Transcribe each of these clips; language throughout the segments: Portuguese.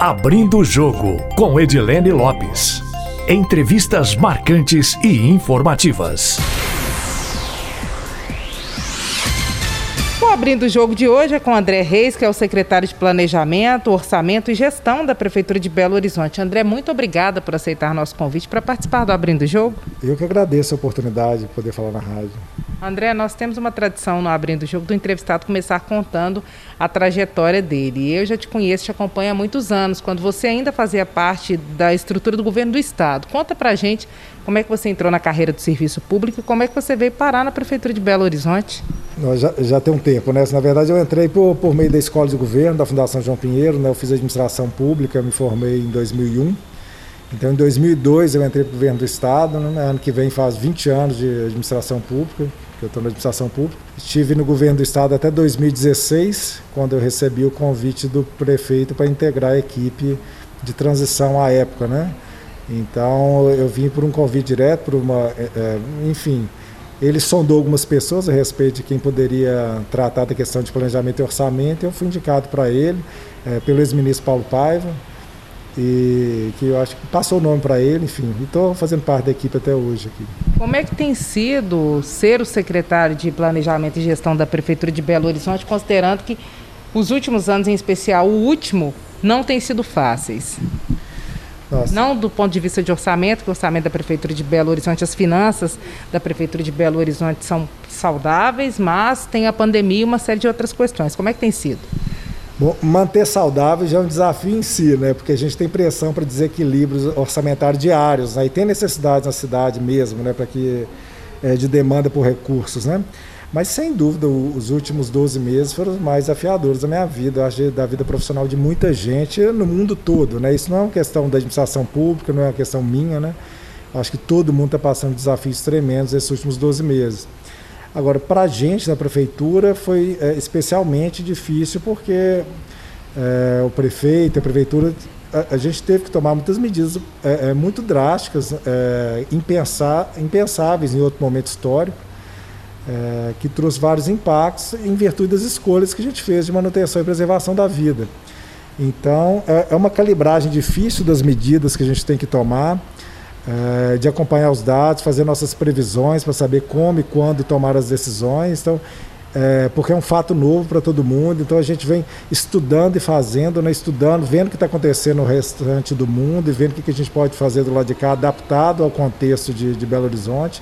Abrindo o Jogo, com Edilene Lopes. Entrevistas marcantes e informativas. O Abrindo o Jogo de hoje é com André Reis, que é o secretário de Planejamento, Orçamento e Gestão da Prefeitura de Belo Horizonte. André, muito obrigada por aceitar nosso convite para participar do Abrindo o Jogo. Eu que agradeço a oportunidade de poder falar na rádio. André, nós temos uma tradição no Abrindo o Jogo do entrevistado começar contando a trajetória dele. Eu já te conheço, te acompanho há muitos anos, quando você ainda fazia parte da estrutura do governo do Estado. Conta pra gente como é que você entrou na carreira do serviço público e como é que você veio parar na Prefeitura de Belo Horizonte. Já, já tem um tempo, né? Na verdade, eu entrei por, por meio da Escola de Governo, da Fundação João Pinheiro, né? Eu fiz administração pública, me formei em 2001. Então, em 2002, eu entrei para o governo do Estado. Né? Ano que vem faz 20 anos de administração pública que eu estou na administração pública. Estive no governo do estado até 2016, quando eu recebi o convite do prefeito para integrar a equipe de transição à época, né? Então eu vim por um convite direto, por uma, é, é, enfim, ele sondou algumas pessoas a respeito de quem poderia tratar da questão de planejamento e orçamento. Eu fui indicado para ele é, pelo ex-ministro Paulo Paiva, e que eu acho que passou o nome para ele, enfim, e estou fazendo parte da equipe até hoje aqui. Como é que tem sido ser o secretário de Planejamento e Gestão da Prefeitura de Belo Horizonte, considerando que os últimos anos, em especial o último, não têm sido fáceis? Nossa. Não do ponto de vista de orçamento, que o orçamento da Prefeitura de Belo Horizonte, as finanças da Prefeitura de Belo Horizonte são saudáveis, mas tem a pandemia e uma série de outras questões. Como é que tem sido? Bom, manter saudável já é um desafio em si, né? Porque a gente tem pressão para desequilíbrios orçamentários diários, né? E tem necessidade na cidade mesmo, né? Para que é, de demanda por recursos, né? Mas sem dúvida, os últimos 12 meses foram os mais desafiadores da minha vida, acho da vida profissional de muita gente no mundo todo, né? Isso não é uma questão da administração pública, não é uma questão minha, né? Acho que todo mundo está passando desafios tremendos esses últimos 12 meses. Agora, para a gente da prefeitura foi é, especialmente difícil porque é, o prefeito, a prefeitura, a, a, gente teve que tomar muitas medidas é, é muito drásticas, é, impensar, impensáveis em outro momento histórico, é, que trouxe vários impactos em virtude das escolhas que a gente fez de manutenção e preservação da vida. Então, é uma calibragem difícil das medidas que a gente tem que tomar é, de acompanhar os dados, fazer nossas previsões para saber como e quando tomar as decisões. Então, é, porque é um fato novo para todo mundo, então a gente vem estudando e fazendo, né, estudando, vendo o que está acontecendo no restante do mundo e vendo o que, que a gente pode fazer do lado de cá, adaptado ao contexto de, de Belo Horizonte.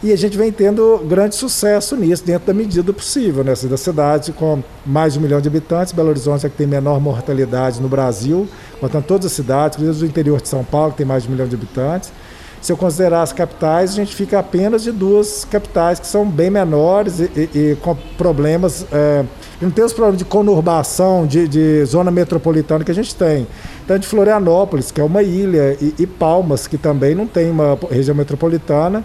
E a gente vem tendo grande sucesso nisso, dentro da medida possível. Né? Da cidade com mais de um milhão de habitantes, Belo Horizonte é que tem menor mortalidade no Brasil, portanto, todas as cidades, inclusive o interior de São Paulo, que tem mais de um milhão de habitantes. Se eu considerar as capitais, a gente fica apenas de duas capitais que são bem menores e, e, e com problemas. É, não tem os problemas de conurbação, de, de, zona metropolitana que a gente tem. Então, de Florianópolis, que é uma ilha, e, e Palmas, que também não tem uma região metropolitana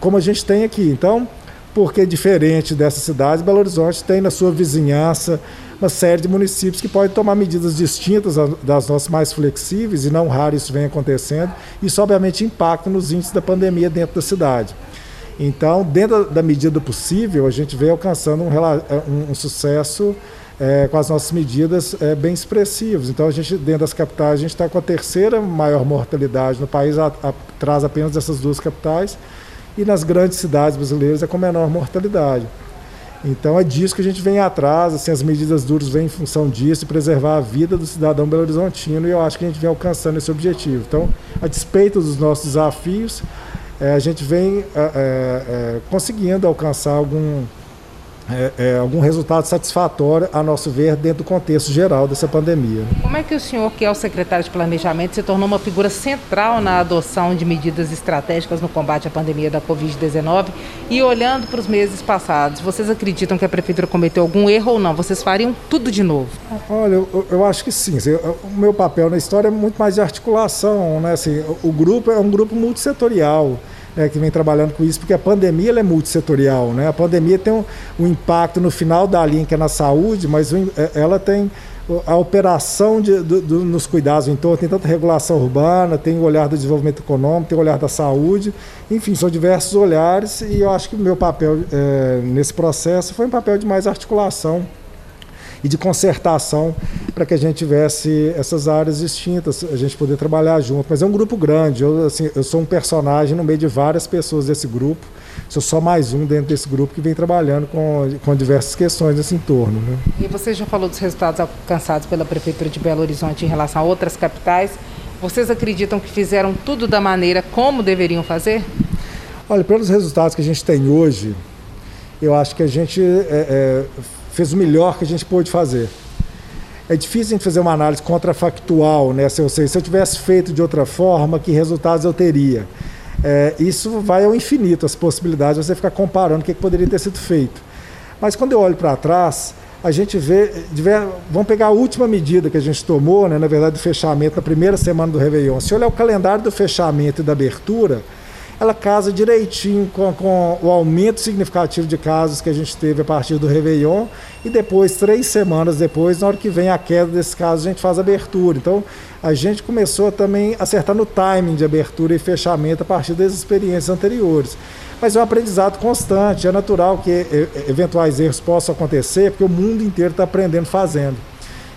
como a gente tem aqui. Então, porque diferente dessas cidades, Belo Horizonte tem na sua vizinhança uma série de municípios que podem tomar medidas distintas das nossas mais flexíveis, e não raro isso vem acontecendo. Isso, obviamente, impacta nos índices da pandemia dentro da cidade. Então, dentro da medida possível, a gente vem alcançando um, um, um sucesso é, com as nossas medidas é, bem expressivos. Então, a gente, dentro das capitais, a gente está com a terceira maior mortalidade no país, atrás apenas dessas duas capitais e nas grandes cidades brasileiras é com menor mortalidade. Então é disso que a gente vem atrás, assim, as medidas duras vêm em função disso, preservar a vida do cidadão belo-horizontino, e eu acho que a gente vem alcançando esse objetivo. Então, a despeito dos nossos desafios, é, a gente vem é, é, conseguindo alcançar algum, é, é, algum resultado satisfatório, a nosso ver, dentro do contexto geral dessa pandemia. Como é que o senhor, que é o secretário de Planejamento, se tornou uma figura central na adoção de medidas estratégicas no combate à pandemia da Covid-19? E olhando para os meses passados, vocês acreditam que a Prefeitura cometeu algum erro ou não? Vocês fariam tudo de novo? Olha, eu, eu acho que sim. O meu papel na história é muito mais de articulação. Né? Assim, o grupo é um grupo multissetorial é, que vem trabalhando com isso, porque a pandemia é multissetorial. Né? A pandemia tem um, um, impacto no final da linha, que é na saúde, mas é, ela tem a operação de, do, do, nos cuidados torno, tem tanta regulação urbana, tem o olhar do desenvolvimento econômico, tem o olhar da saúde, enfim, são diversos olhares e eu acho que o meu papel é, nesse processo foi um papel de mais articulação e de concertação para que a gente tivesse essas áreas distintas, a gente poder trabalhar junto. Mas é um grupo grande, eu, assim, eu sou um personagem no meio de várias pessoas desse grupo, sou só mais um dentro desse grupo que vem trabalhando com, com diversas questões nesse entorno. Né? E você já falou dos resultados alcançados pela Prefeitura de Belo Horizonte em relação a outras capitais. Vocês acreditam que fizeram tudo da maneira como deveriam fazer? Olha, pelos resultados que a gente tem hoje, eu acho que a gente é, é, fez o melhor que a gente pôde fazer. É difícil a gente fazer uma análise contrafactual, né? Se eu, sei, se eu tivesse feito de outra forma, que resultados eu teria? É, isso vai ao infinito, as possibilidades, você ficar comparando o que, que poderia ter sido feito. Mas quando eu olho para trás, a gente vê, vamos pegar a última medida que a gente tomou, né, na verdade, do fechamento na primeira semana do Réveillon. Se olhar o calendário do fechamento e da abertura, ela casa direitinho com, com, o aumento significativo de casos que a gente teve a partir do Réveillon e depois, três semanas depois, na hora que vem a queda desses casos, a gente faz abertura. Então, a gente começou também a acertar no timing de abertura e fechamento a partir das experiências anteriores. Mas é um aprendizado constante, é natural que eventuais erros possam acontecer, porque o mundo inteiro está aprendendo fazendo.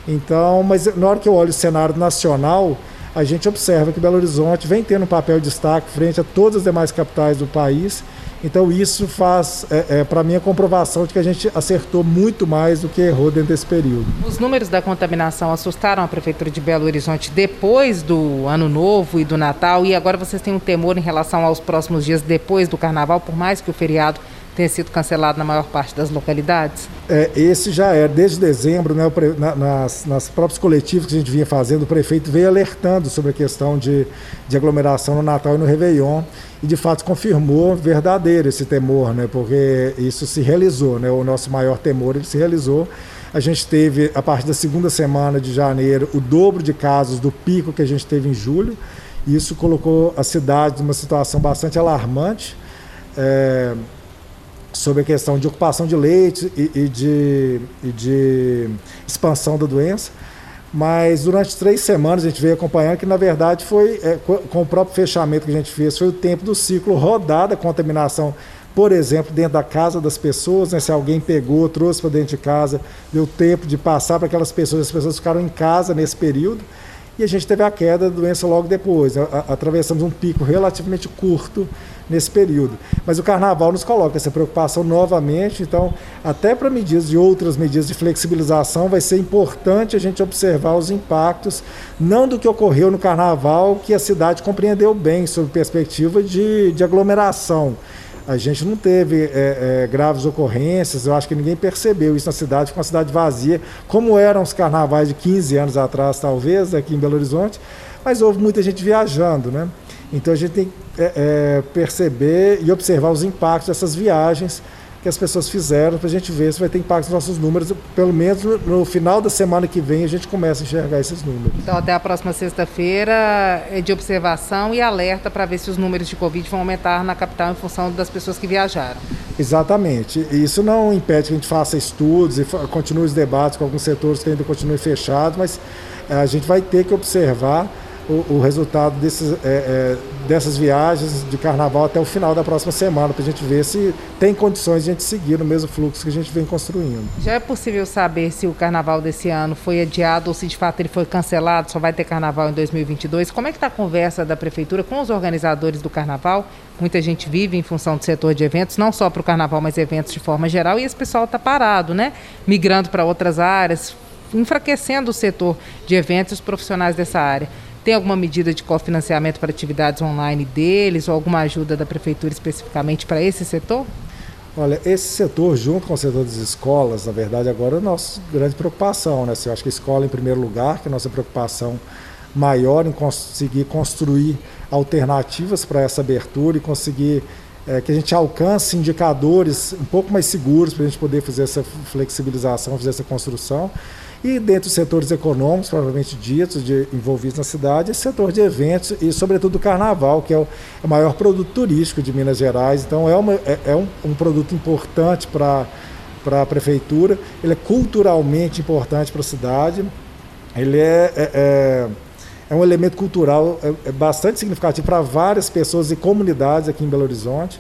Então, mas na hora que eu olho o cenário nacional, a gente observa que Belo Horizonte vem tendo um papel de destaque frente a todas as demais capitais do país. Então isso faz, é, é, para mim, a comprovação de que a gente acertou muito mais do que errou dentro desse período. Os números da contaminação assustaram a Prefeitura de Belo Horizonte depois do Ano Novo e do Natal, e agora vocês têm um temor em relação aos próximos dias depois do Carnaval, por mais que o feriado tenha sido cancelado na maior parte das localidades? É, esse já é, desde dezembro, né, na, nas, nas próprios coletivos que a gente vinha fazendo, o prefeito veio alertando sobre a questão de, de aglomeração no Natal e no Réveillon, e de fato confirmou verdadeiro esse temor, né, porque isso se realizou, né, o nosso maior temor ele se realizou. A gente teve, a partir da segunda semana de janeiro, o dobro de casos do pico que a gente teve em julho, e isso colocou a cidade numa situação bastante alarmante. É, sobre a questão de ocupação de leite e, e, de, e de expansão da doença. Mas durante três semanas a gente veio acompanhando que, na verdade, foi é, com o próprio fechamento que a gente fez, foi o tempo do ciclo rodar da contaminação, por exemplo, dentro da casa das pessoas. Né? Se alguém pegou, trouxe para dentro de casa, deu tempo de passar para aquelas pessoas, as pessoas ficaram em casa nesse período. E a gente teve a queda da doença logo depois. Atravessamos um pico relativamente curto nesse período. Mas o carnaval nos coloca essa preocupação novamente, então, até para medidas de outras medidas de flexibilização, vai ser importante a gente observar os impactos, não do que ocorreu no carnaval, que a cidade compreendeu bem sob perspectiva de, de aglomeração. A gente não teve é, é, graves ocorrências, eu acho que ninguém percebeu isso na cidade, com uma cidade vazia, como eram os carnavais de 15 anos atrás, talvez, aqui em Belo Horizonte, mas houve muita gente viajando, né? Então a gente tem que é, é, perceber e observar os impactos dessas viagens que as pessoas fizeram para a gente ver se vai ter impacto nos nossos números. Pelo menos no final da semana que vem a gente começa a enxergar esses números. Então até a próxima sexta-feira é de observação e alerta para ver se os números de Covid vão aumentar na capital em função das pessoas que viajaram. Exatamente. Isso não impede que a gente faça estudos e continue os debates com alguns setores que ainda continuem fechados, mas é, a gente vai ter que observar o, o resultado desses, é, é, dessas viagens de carnaval até o final da próxima semana, para a gente ver se tem condições de a gente seguir no mesmo fluxo que a gente vem construindo. Já é possível saber se o carnaval desse ano foi adiado ou se de fato ele foi cancelado, só vai ter carnaval em 2022? Como é que está a conversa da prefeitura com os organizadores do carnaval? Muita gente vive em função do setor de eventos, não só para o carnaval, mas eventos de forma geral, e esse pessoal está parado, né? Migrando para outras áreas, enfraquecendo o setor de eventos e os profissionais dessa área. Tem alguma medida de cofinanciamento para atividades online deles ou alguma ajuda da prefeitura especificamente para esse setor? Olha, esse setor, junto com o setor das escolas, na verdade, agora é a nossa grande preocupação. Né? Eu acho que a escola, em primeiro lugar, que é a nossa preocupação maior em conseguir construir alternativas para essa abertura e conseguir é, que a gente alcance indicadores um pouco mais seguros para a gente poder fazer essa flexibilização, fazer essa construção. E dentro dos setores econômicos, provavelmente ditos, de, envolvidos na cidade, esse setor de eventos e, sobretudo, o carnaval, que é o, é o maior produto turístico de Minas Gerais. Então, é, uma, é, é um, um produto importante para a prefeitura, ele é culturalmente importante para a cidade, ele é, é, é, é um elemento cultural é, é bastante significativo para várias pessoas e comunidades aqui em Belo Horizonte.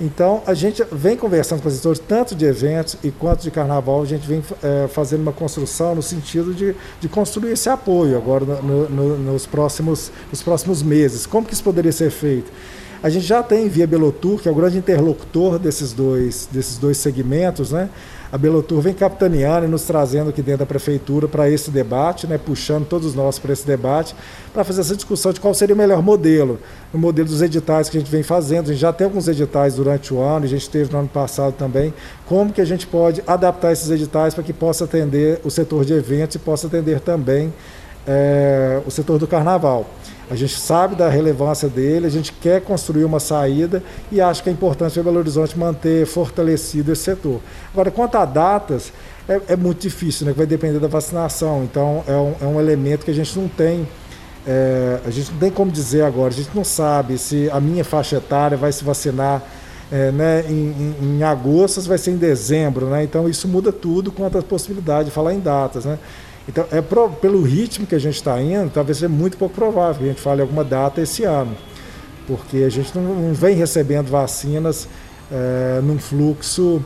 Então, a gente vem conversando com os setores, tanto de eventos e quanto de carnaval, a gente vem é, fazendo uma construção no sentido de, de construir esse apoio agora no, no, nos, próximos, nos próximos meses. Como que isso poderia ser feito? A gente já tem via Belotur, que é o grande interlocutor desses dois, desses dois segmentos, né? A Belotur vem capitaneando e nos trazendo aqui dentro da prefeitura para esse debate, né? puxando todos nós para esse debate, para fazer essa discussão de qual seria o melhor modelo. O modelo dos editais que a gente vem fazendo. A gente já tem alguns editais durante o ano, a gente teve no ano passado também. Como que a gente pode adaptar esses editais para que possa atender o setor de eventos e possa atender também é, o setor do carnaval. A gente sabe da relevância dele, a gente quer construir uma saída e acho que é importante para Belo Horizonte manter fortalecido esse setor. Agora, quanto a datas, é, é muito difícil, né? vai depender da vacinação. Então, é um, é um elemento que a gente não tem. É, a gente não tem como dizer agora, a gente não sabe se a minha faixa etária vai se vacinar é, né, em, em, em, agosto, vai ser em dezembro, né? Então isso muda tudo quanto à possibilidade de falar em datas, né? Então, é pro, pelo ritmo que a gente está indo, talvez seja muito pouco provável que a gente fale alguma data esse ano, porque a gente não, não vem recebendo vacinas é, num fluxo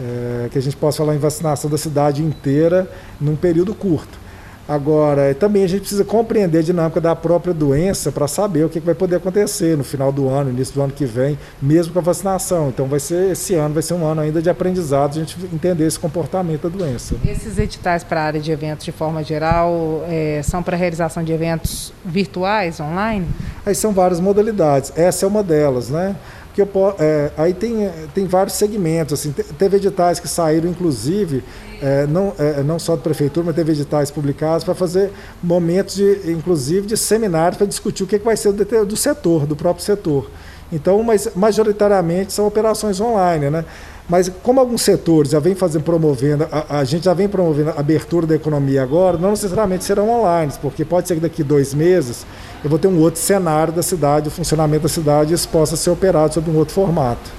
é, que a gente possa falar em vacinação da cidade inteira num período curto. Agora, também a gente precisa compreender a dinâmica da própria doença para saber o que, vai poder acontecer no final do ano, início do ano que vem, mesmo com a vacinação. Então, vai ser esse ano vai ser um ano ainda de aprendizado, a gente entender esse comportamento da doença. Esses editais para a área de eventos, de forma geral, é, são para realização de eventos virtuais, online? Aí são várias modalidades. Essa é uma delas, né? Que eu, é, aí tem, tem vários segmentos, assim, teve editais que saíram, inclusive, é, não, é, não só da prefeitura, mas teve editais publicados para fazer momentos, de, inclusive, de seminários para discutir o que, que vai ser do, do setor, do próprio setor. Então, mas majoritariamente são operações online, né? Mas como alguns setores já vem fazendo, promovendo, a, a, gente já vem promovendo a abertura da economia agora, não necessariamente serão online, porque pode ser que daqui dois meses eu vou ter um outro cenário da cidade, o funcionamento da cidade, isso possa ser operado sob um outro formato.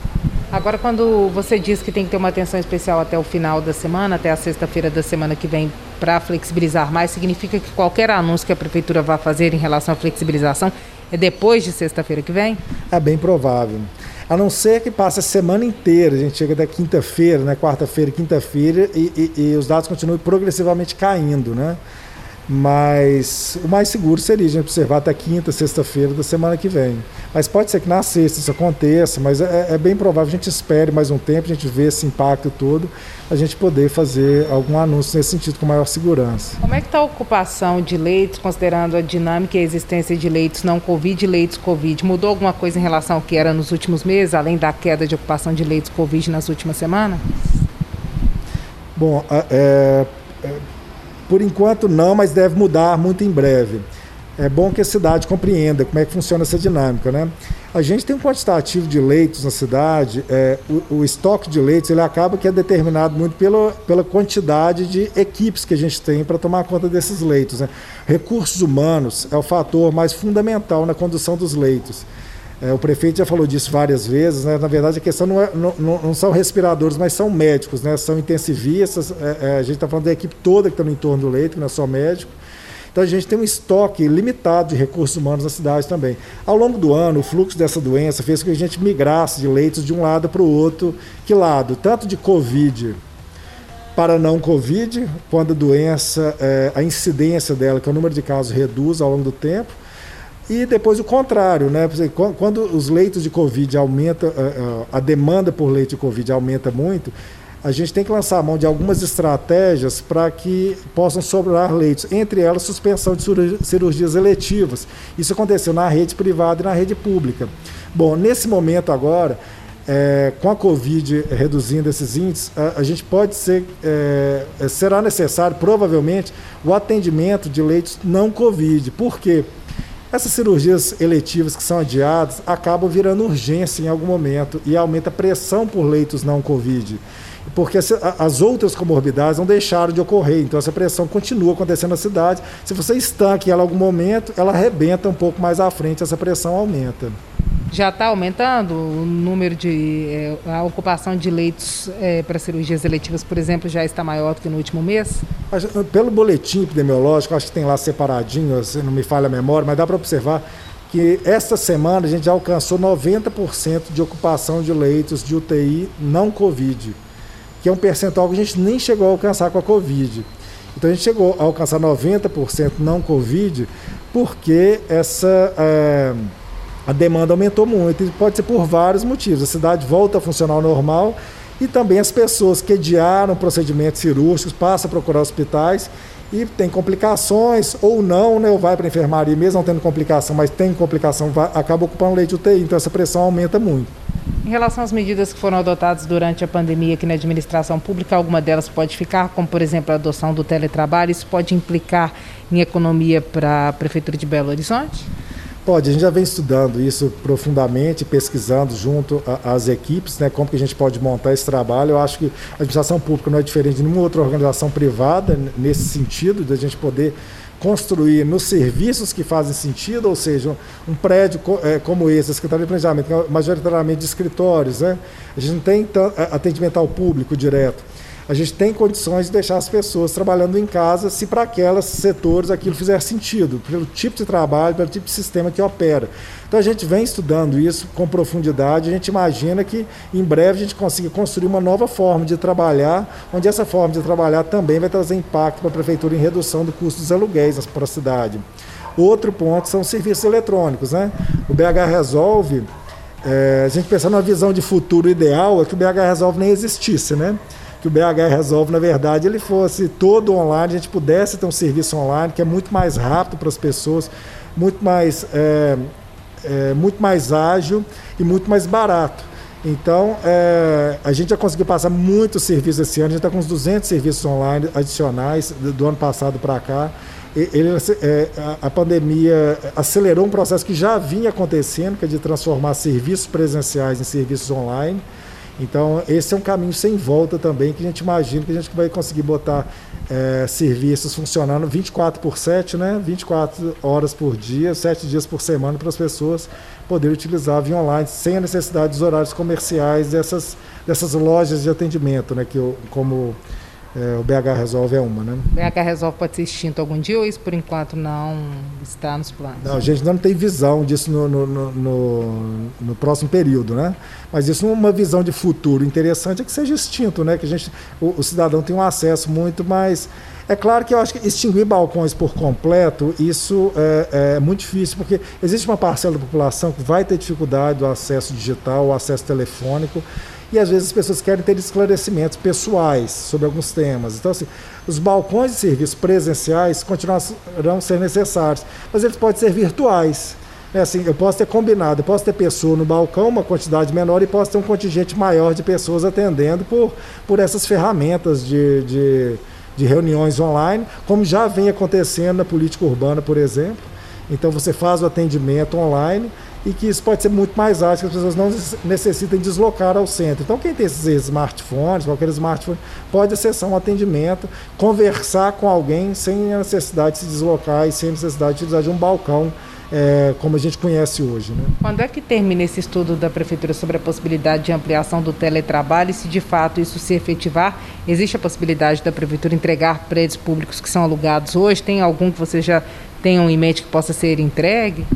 Agora, quando você diz que tem que ter uma atenção especial até o final da semana, até a sexta-feira da semana que vem, para flexibilizar mais, significa que qualquer anúncio que a prefeitura vá fazer em relação à flexibilização é depois de sexta-feira que vem? É bem provável. A não ser que passe a semana inteira, a gente chega da quinta-feira, né, quarta-feira, quinta-feira, e, e, e, os dados continuem progressivamente caindo, né? Mas o mais seguro seria a gente observar até quinta, sexta-feira da semana que vem. Mas pode ser que na sexta isso aconteça, mas é, é, bem provável a gente espere mais um tempo, a gente vê esse impacto todo, a gente poder fazer algum anúncio nesse sentido com maior segurança. Como é que está a ocupação de leitos, considerando a dinâmica e a existência de leitos não Covid e leitos Covid? Mudou alguma coisa em relação ao que era nos últimos meses, além da queda de ocupação de leitos Covid nas últimas semanas? Bom, é, é por enquanto não, mas deve mudar muito em breve. É bom que a cidade compreenda como é que funciona essa dinâmica, né? A gente tem um quantitativo de leitos na cidade, é, o, o, estoque de leitos ele acaba que é determinado muito pela, pela quantidade de equipes que a gente tem para tomar conta desses leitos. Né? Recursos humanos é o fator mais fundamental na condução dos leitos. É, o prefeito já falou disso várias vezes, né? na verdade a questão não, é, não, não, são respiradores, mas são médicos, né? são intensivistas, é, é, a gente está falando da equipe toda que está no entorno do leito, não é só médico. Então a gente tem um estoque limitado de recursos humanos na cidade também. Ao longo do ano, o fluxo dessa doença fez com que a gente migrasse de leitos de um lado para o outro. Que lado? Tanto de Covid para não Covid, quando a doença, é, a incidência dela, que é o número de casos, reduz ao longo do tempo, e depois o contrário, né? Quando os leitos de Covid aumentam, eh, eh, a demanda por leite de Covid aumenta muito, a gente tem que lançar a mão de algumas estratégias para que possam sobrar leitos, entre elas suspensão de cirurgias eletivas. Isso aconteceu na rede privada e na rede pública. Bom, nesse momento agora, é, com a Covid reduzindo esses índices, a, a gente pode ser, é, será necessário, provavelmente, o atendimento de leitos não Covid. Por quê? Essas cirurgias eletivas que são adiadas acabam virando urgência em algum momento e aumenta a pressão por leitos não Covid. Porque as outras comorbidades não deixaram de ocorrer, então essa pressão continua acontecendo na cidade. Se você estanque ela em algum momento, ela arrebenta um pouco mais à frente, essa pressão aumenta já está aumentando o número de é, a ocupação de leitos é, para cirurgias eletivas, por exemplo, já está maior do que no último mês? Pelo boletim epidemiológico, acho que tem lá separadinho, se não me falha a memória, mas dá para observar que esta semana a gente já alcançou 90% de ocupação de leitos de UTI não Covid, que é um percentual que a gente nem chegou a alcançar com a Covid. Então a gente chegou a alcançar 90% não Covid porque essa é, a demanda aumentou muito e pode ser por vários motivos. A cidade volta a funcionar ao normal e também as pessoas que adiaram procedimentos cirúrgicos passam a procurar hospitais e tem complicações ou não, né, ou vai para a enfermaria mesmo não tendo complicação, mas tem complicação, vai, acaba ocupando leite UTI, então essa pressão aumenta muito. Em relação às medidas que foram adotadas durante a pandemia aqui na administração pública, alguma delas pode ficar, como por exemplo a adoção do teletrabalho, isso pode implicar em economia para a Prefeitura de Belo Horizonte? Pode, a gente já vem estudando isso profundamente, pesquisando junto às equipes, né, como que a gente pode montar esse trabalho. Eu acho que a administração pública não é diferente de nenhuma outra organização privada nesse sentido, de a gente poder construir nos serviços que fazem sentido, ou seja, um, prédio é, como esse, a Secretaria de Planejamento, é majoritariamente de escritórios, né? a gente não tem atendimento ao público direto a gente tem condições de deixar as pessoas trabalhando em casa se para aqueles setores aquilo fizer sentido, pelo tipo de trabalho, pelo tipo de sistema que opera. Então a gente vem estudando isso com profundidade, a gente imagina que em breve a gente consiga construir uma nova forma de trabalhar, onde essa forma de trabalhar também vai trazer impacto para a prefeitura em redução do custo dos aluguéis para a cidade. Outro ponto são os serviços eletrônicos. Né? O BH Resolve, é, a gente pensando numa visão de futuro ideal, é que o BH Resolve nem existisse, né? Que o BH Resolve, na verdade, ele fosse todo online, a gente pudesse ter um serviço online que é muito mais rápido para as pessoas, muito mais, é, é, muito mais ágil e muito mais barato. Então, é, a gente já conseguiu passar muitos serviços esse ano, a gente está com uns 200 serviços online adicionais do, do ano passado para cá. Ele, é, a, a pandemia acelerou um processo que já vinha acontecendo, que é de transformar serviços presenciais em serviços online. Então, esse é um caminho sem volta também, que a gente imagina que a gente vai conseguir botar é, serviços funcionando 24 por 7, né? 24 horas por dia, 7 dias por semana, para as pessoas poderem utilizar via online, sem a necessidade dos horários comerciais dessas, dessas lojas de atendimento, né? Que eu, como é, o BH Resolve é uma, né? O BH Resolve pode ser extinto algum dia ou isso por enquanto não está nos planos? Não, a gente ainda não tem visão disso no, no, no, no, próximo período, né? Mas isso uma visão de futuro interessante é que seja extinto, né? Que a gente, o, o cidadão tem um acesso muito mais é claro que eu acho que extinguir balcões por completo, isso é, é, muito difícil, porque existe uma parcela da população que vai ter dificuldade do acesso digital, o acesso telefônico e às vezes as pessoas querem ter esclarecimentos pessoais sobre alguns temas. Então, assim, os balcões de serviço presenciais continuarão a ser necessários, mas eles podem ser virtuais. É assim, eu posso ter combinado, eu posso ter pessoa no balcão, uma quantidade menor, e posso ter um contingente maior de pessoas atendendo por, por essas ferramentas de, de, de reuniões online, como já vem acontecendo na política urbana, por exemplo. Então você faz o atendimento online e que isso pode ser muito mais ágil, que as pessoas não necessitem deslocar ao centro. Então, quem tem esses smartphones, qualquer smartphone, pode acessar um atendimento, conversar com alguém sem a necessidade de se deslocar e sem a necessidade de utilizar de um balcão. É, como a gente conhece hoje. Né? Quando é que termina esse estudo da Prefeitura sobre a possibilidade de ampliação do teletrabalho e se de fato isso se efetivar, existe a possibilidade da Prefeitura entregar prédios públicos que são alugados hoje? Tem algum que você já tenham em mente que possa ser entregue?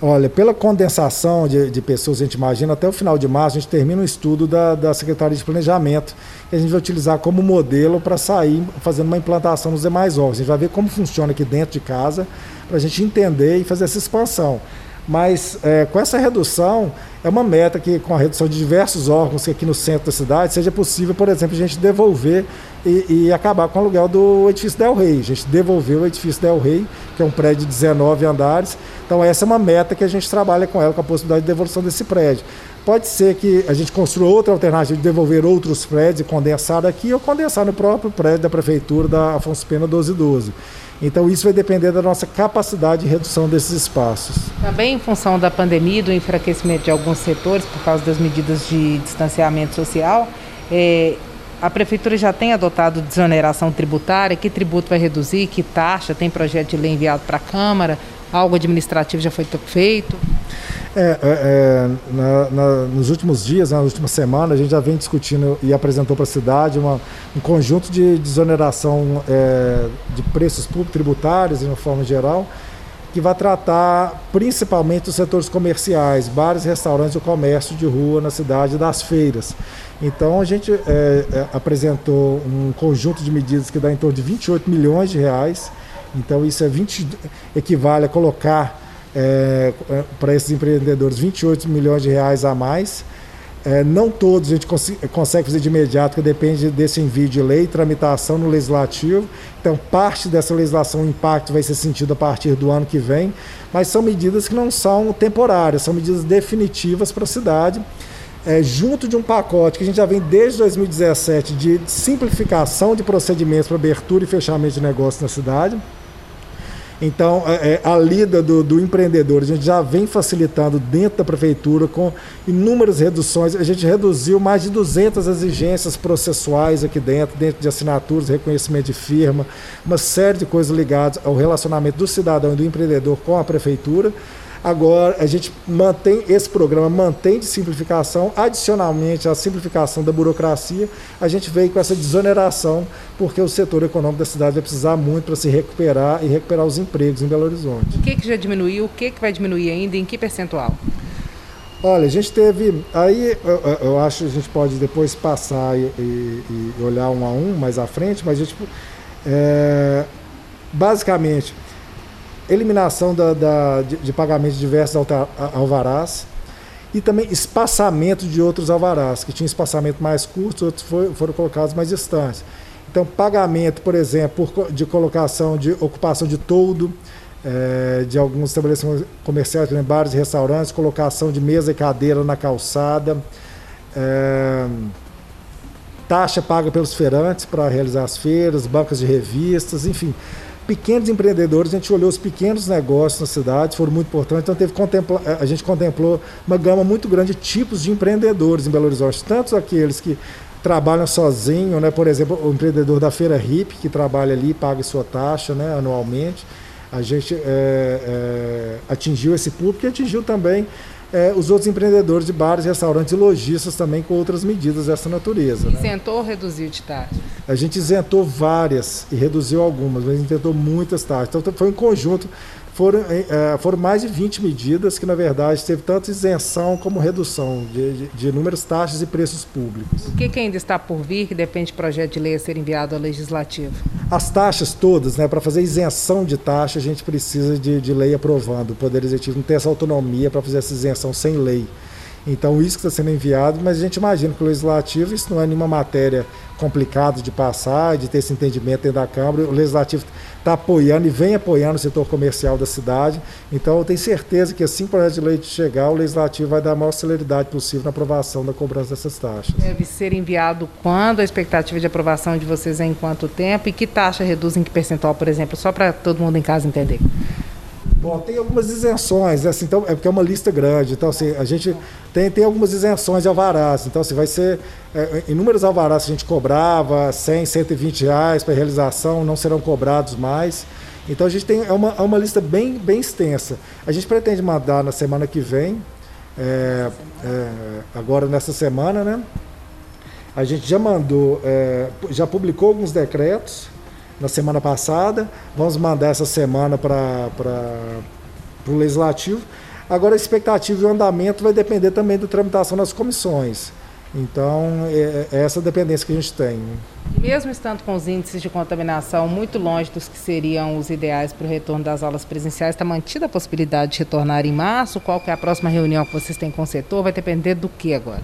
Olha, pela condensação de, de, pessoas, a gente imagina, até o final de março a gente termina um estudo da, da Secretaria de Planejamento, que a gente vai utilizar como modelo para sair fazendo uma implantação nos demais órgãos. A gente vai ver como funciona aqui dentro de casa, para a gente entender e fazer essa expansão. Mas é, com essa redução, é uma meta que, com a redução de diversos órgãos aqui no centro da cidade, seja possível, por exemplo, a gente devolver e, e acabar com o aluguel do edifício Del Rey. A gente devolveu o edifício Del Rey, que é um prédio de 19 andares. Então, essa é uma meta que a gente trabalha com ela, com a possibilidade de devolução desse prédio. Pode ser que a gente construa outra alternativa de devolver outros prédios e condensar aqui ou condensar no próprio prédio da Prefeitura da Afonso Pena 1212. Então, isso vai depender da nossa capacidade de redução desses espaços. Também em função da pandemia, do enfraquecimento de alguns setores, por causa das medidas de distanciamento social, é, a Prefeitura já tem adotado desoneração tributária? Que tributo vai reduzir? Que taxa? Tem projeto de lei enviado para a Câmara? Algo administrativo já foi feito? É, é, é na, na, nos últimos dias, nas últimas semanas, a gente já vem discutindo e apresentou para a cidade uma, um conjunto de desoneração é, de preços públicos tributários, de uma forma geral, que vai tratar principalmente dos setores comerciais, bares, restaurantes o comércio de rua na cidade das feiras. Então a gente é, é, apresentou um conjunto de medidas que dá em torno de 28 milhões de reais. Então isso é 20, equivale a colocar é, é para esses empreendedores 28 milhões de reais a mais. É, não todos a gente cons consegue fazer de imediato, porque depende desse envio de lei, tramitação no legislativo. Então, parte dessa legislação, o impacto vai ser sentido a partir do ano que vem, mas são medidas que não são temporárias, são medidas definitivas para a cidade é, junto de um pacote que a gente já vem desde 2017 de simplificação de procedimentos para abertura e fechamento de negócios na cidade. Então, é, é, a lida do, do, empreendedor, a gente já vem facilitando dentro da prefeitura com inúmeras reduções. A gente reduziu mais de 200 exigências processuais aqui dentro, dentro de assinaturas, reconhecimento de firma, uma série de coisas ligadas ao relacionamento do cidadão e do empreendedor com a prefeitura. Agora, a gente mantém esse programa, mantém de simplificação, adicionalmente à simplificação da burocracia, a gente veio com essa desoneração, porque o setor econômico da cidade vai precisar muito para se recuperar e recuperar os empregos em Belo Horizonte. O que, que já diminuiu, o que, que vai diminuir ainda, em que percentual? Olha, a gente teve. Aí eu, eu acho que a gente pode depois passar e, e, e, olhar um a um mais à frente, mas a gente. É, basicamente, eliminação da, da de, de, pagamento de diversos alvarás e também espaçamento de outros alvarás, que tinham espaçamento mais curto, outros foram colocados mais distantes. Então, pagamento, por exemplo, de colocação de ocupação de todo, é, de alguns estabelecimentos comerciais, por bares e restaurantes, colocação de mesa e cadeira na calçada, é, taxa paga pelos feirantes para realizar as feiras, bancas de revistas, enfim pequenos empreendedores, a gente olhou os pequenos negócios na cidade, foram muito importantes, então teve contempla, eh, a gente contemplou uma gama muito grande de tipos de empreendedores em Belo Horizonte, tanto aqueles que trabalham sozinho, né? por exemplo, o empreendedor da Feira RIP, que trabalha ali, paga sua taxa né? anualmente, a gente é, é, atingiu esse público e atingiu também é, os outros empreendedores de bares, restaurantes e lojistas também com outras medidas dessa natureza. Né? Isentou né? ou reduziu de taxa? A gente isentou várias e reduziu algumas, mas isentou muitas taxas. Então foi um conjunto foram, é, foram mais de 20 medidas que, na verdade, teve tanto isenção como redução de, de, de inúmeras taxas e preços públicos. O que, que, ainda está por vir, que depende de projeto de lei a ser enviado ao Legislativo? As taxas todas, né, para fazer isenção de taxa, a gente precisa de, de lei aprovando. O Poder Executivo não tem essa autonomia para fazer essa isenção sem lei. Então, isso que está sendo enviado, mas a gente imagina que o Legislativo, isso não é nenhuma matéria complicada de passar, de ter esse entendimento dentro da Câmara. O Legislativo está apoiando e vem apoiando o setor comercial da cidade. Então, eu tenho certeza que assim que o projeto de lei chegar, o Legislativo vai dar a maior celeridade possível na aprovação da cobrança dessas taxas. Deve ser enviado quando a expectativa de aprovação de vocês é em quanto tempo e que taxa reduz em que percentual, por exemplo, só para todo mundo em casa entender. Bom, tem algumas isenções, assim, então, é porque é uma lista grande. Então, assim, a gente tem, tem algumas isenções de alvarás. Então, assim, vai ser é, inúmeros alvarás que a gente cobrava, 100, 120 reais para realização, não serão cobrados mais. Então, a gente tem é uma, é uma lista bem, bem extensa. A gente pretende mandar na semana que vem, é, é, agora nessa semana, né? A gente já mandou, é, já publicou alguns decretos na semana passada, vamos mandar essa semana para o Legislativo. Agora, a expectativa e o andamento vai depender também da tramitação das comissões. Então, é, é essa dependência que a gente tem. Mesmo estando com os índices de contaminação muito longe dos que seriam os ideais para o retorno das aulas presenciais, está mantida a possibilidade de retornar em março? Qual que é a próxima reunião que vocês têm com o setor? Vai depender do que agora?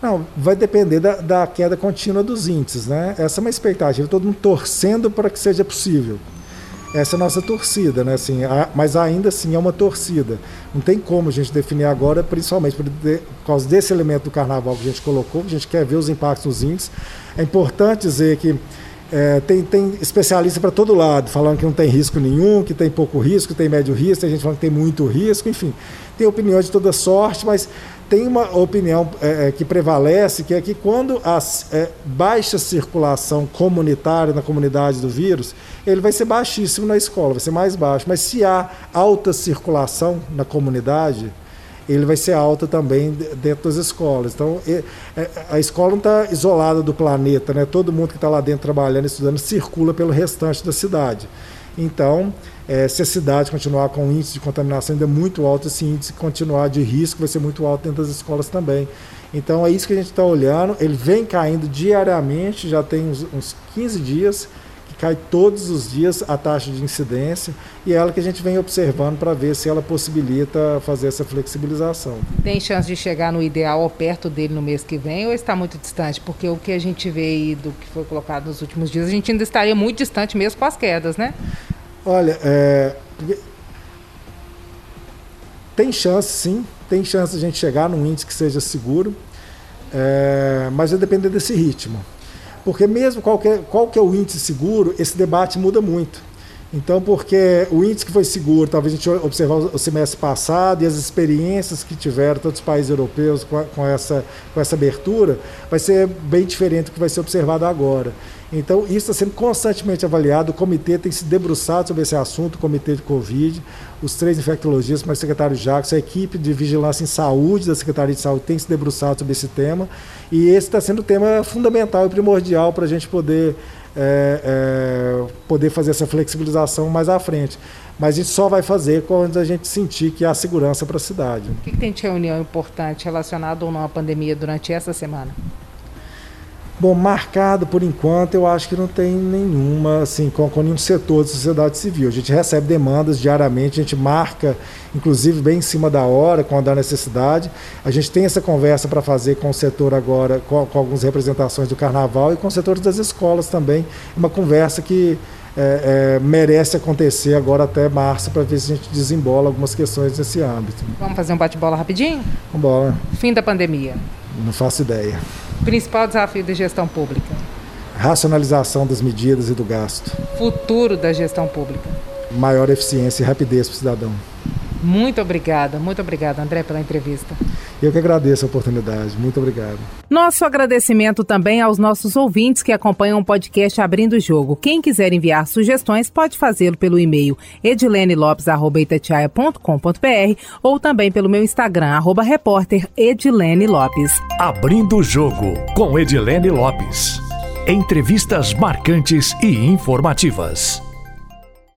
Não, vai depender da, da queda contínua dos índices, né? Essa é uma expectativa, todo mundo torcendo para que seja possível. Essa é a nossa torcida, né? Assim, a, mas ainda assim é uma torcida. Não tem como a gente definir agora, principalmente por, de, por causa desse elemento do carnaval que a gente colocou, a gente quer ver os impactos nos índices. É importante dizer que é, tem, tem especialista para todo lado, falando que não tem risco nenhum, que tem pouco risco, tem médio risco, tem gente falando que tem muito risco, enfim. Tem opiniões de toda sorte, mas tem uma opinião é, é, que prevalece, que é que quando a é, baixa circulação comunitária na comunidade do vírus, ele vai ser baixíssimo na escola, vai ser mais baixo. Mas se há alta circulação na comunidade, ele vai ser alta também dentro das escolas. Então, é, a escola não está isolada do planeta, né? Todo mundo que está lá dentro trabalhando, estudando, circula pelo restante da cidade. Então, é, se a cidade continuar com um índice de contaminação ainda muito alto, esse índice continuar de risco vai ser muito alto dentro das escolas também. Então é isso que a gente está olhando. Ele vem caindo diariamente, já tem uns, uns 15 dias cai todos os dias a taxa de incidência e é ela que a gente vem observando para ver se ela possibilita fazer essa flexibilização. Tem chance de chegar no ideal ou perto dele no mês que vem ou está muito distante? Porque o que a gente vê aí do que foi colocado nos últimos dias, a gente ainda estaria muito distante mesmo com as quedas, né? Olha, é... tem chance sim, tem chance de a gente chegar num índice que seja seguro, é... mas vai depender desse ritmo. Porque mesmo qual que, é, qual que é o índice seguro, esse debate muda muito. Então, porque o índice que foi seguro, talvez a gente observar o semestre passado e as experiências que tiveram todos os países europeus com, a, com, essa, com essa abertura, vai ser bem diferente do que vai ser observado agora. Então, isso está sendo constantemente avaliado. O comitê tem se debruçado sobre esse assunto, o comitê de Covid, os três infectologistas, mas o secretário Jacques, a equipe de vigilância em saúde da Secretaria de Saúde tem se debruçado sobre esse tema. E esse está sendo o tema fundamental e primordial para a gente poder, é, é, poder fazer essa flexibilização mais à frente. Mas a gente só vai fazer quando a gente sentir que há segurança para a cidade. O que, que tem de reunião importante relacionada ou não à pandemia durante essa semana? Bom, marcado por enquanto, eu acho que não tem nenhuma, assim, com, com nenhum setor da sociedade civil. A gente recebe demandas diariamente, a gente marca, inclusive bem em cima da hora, quando há necessidade. A gente tem essa conversa para fazer com o setor agora, com, com, algumas representações do carnaval e com o setor das escolas também. Uma conversa que é, é, merece acontecer agora até março para ver se a gente desembola algumas questões nesse âmbito. Vamos fazer um bate-bola rapidinho? Vamos embora. Fim da pandemia. Não faço ideia. Principal desafio da gestão pública? Racionalização das medidas e do gasto. Futuro da gestão pública? Maior eficiência e rapidez para o cidadão. Muito obrigada, muito obrigada, André, pela entrevista. Eu que agradeço a oportunidade. Muito obrigado. Nosso agradecimento também aos nossos ouvintes que acompanham o podcast Abrindo o Jogo. Quem quiser enviar sugestões pode fazê-lo pelo e-mail edilenelopes.com.br ou também pelo meu Instagram, arroba repórter Edilene Lopes. Abrindo o Jogo com Edilene Lopes. Entrevistas marcantes e informativas.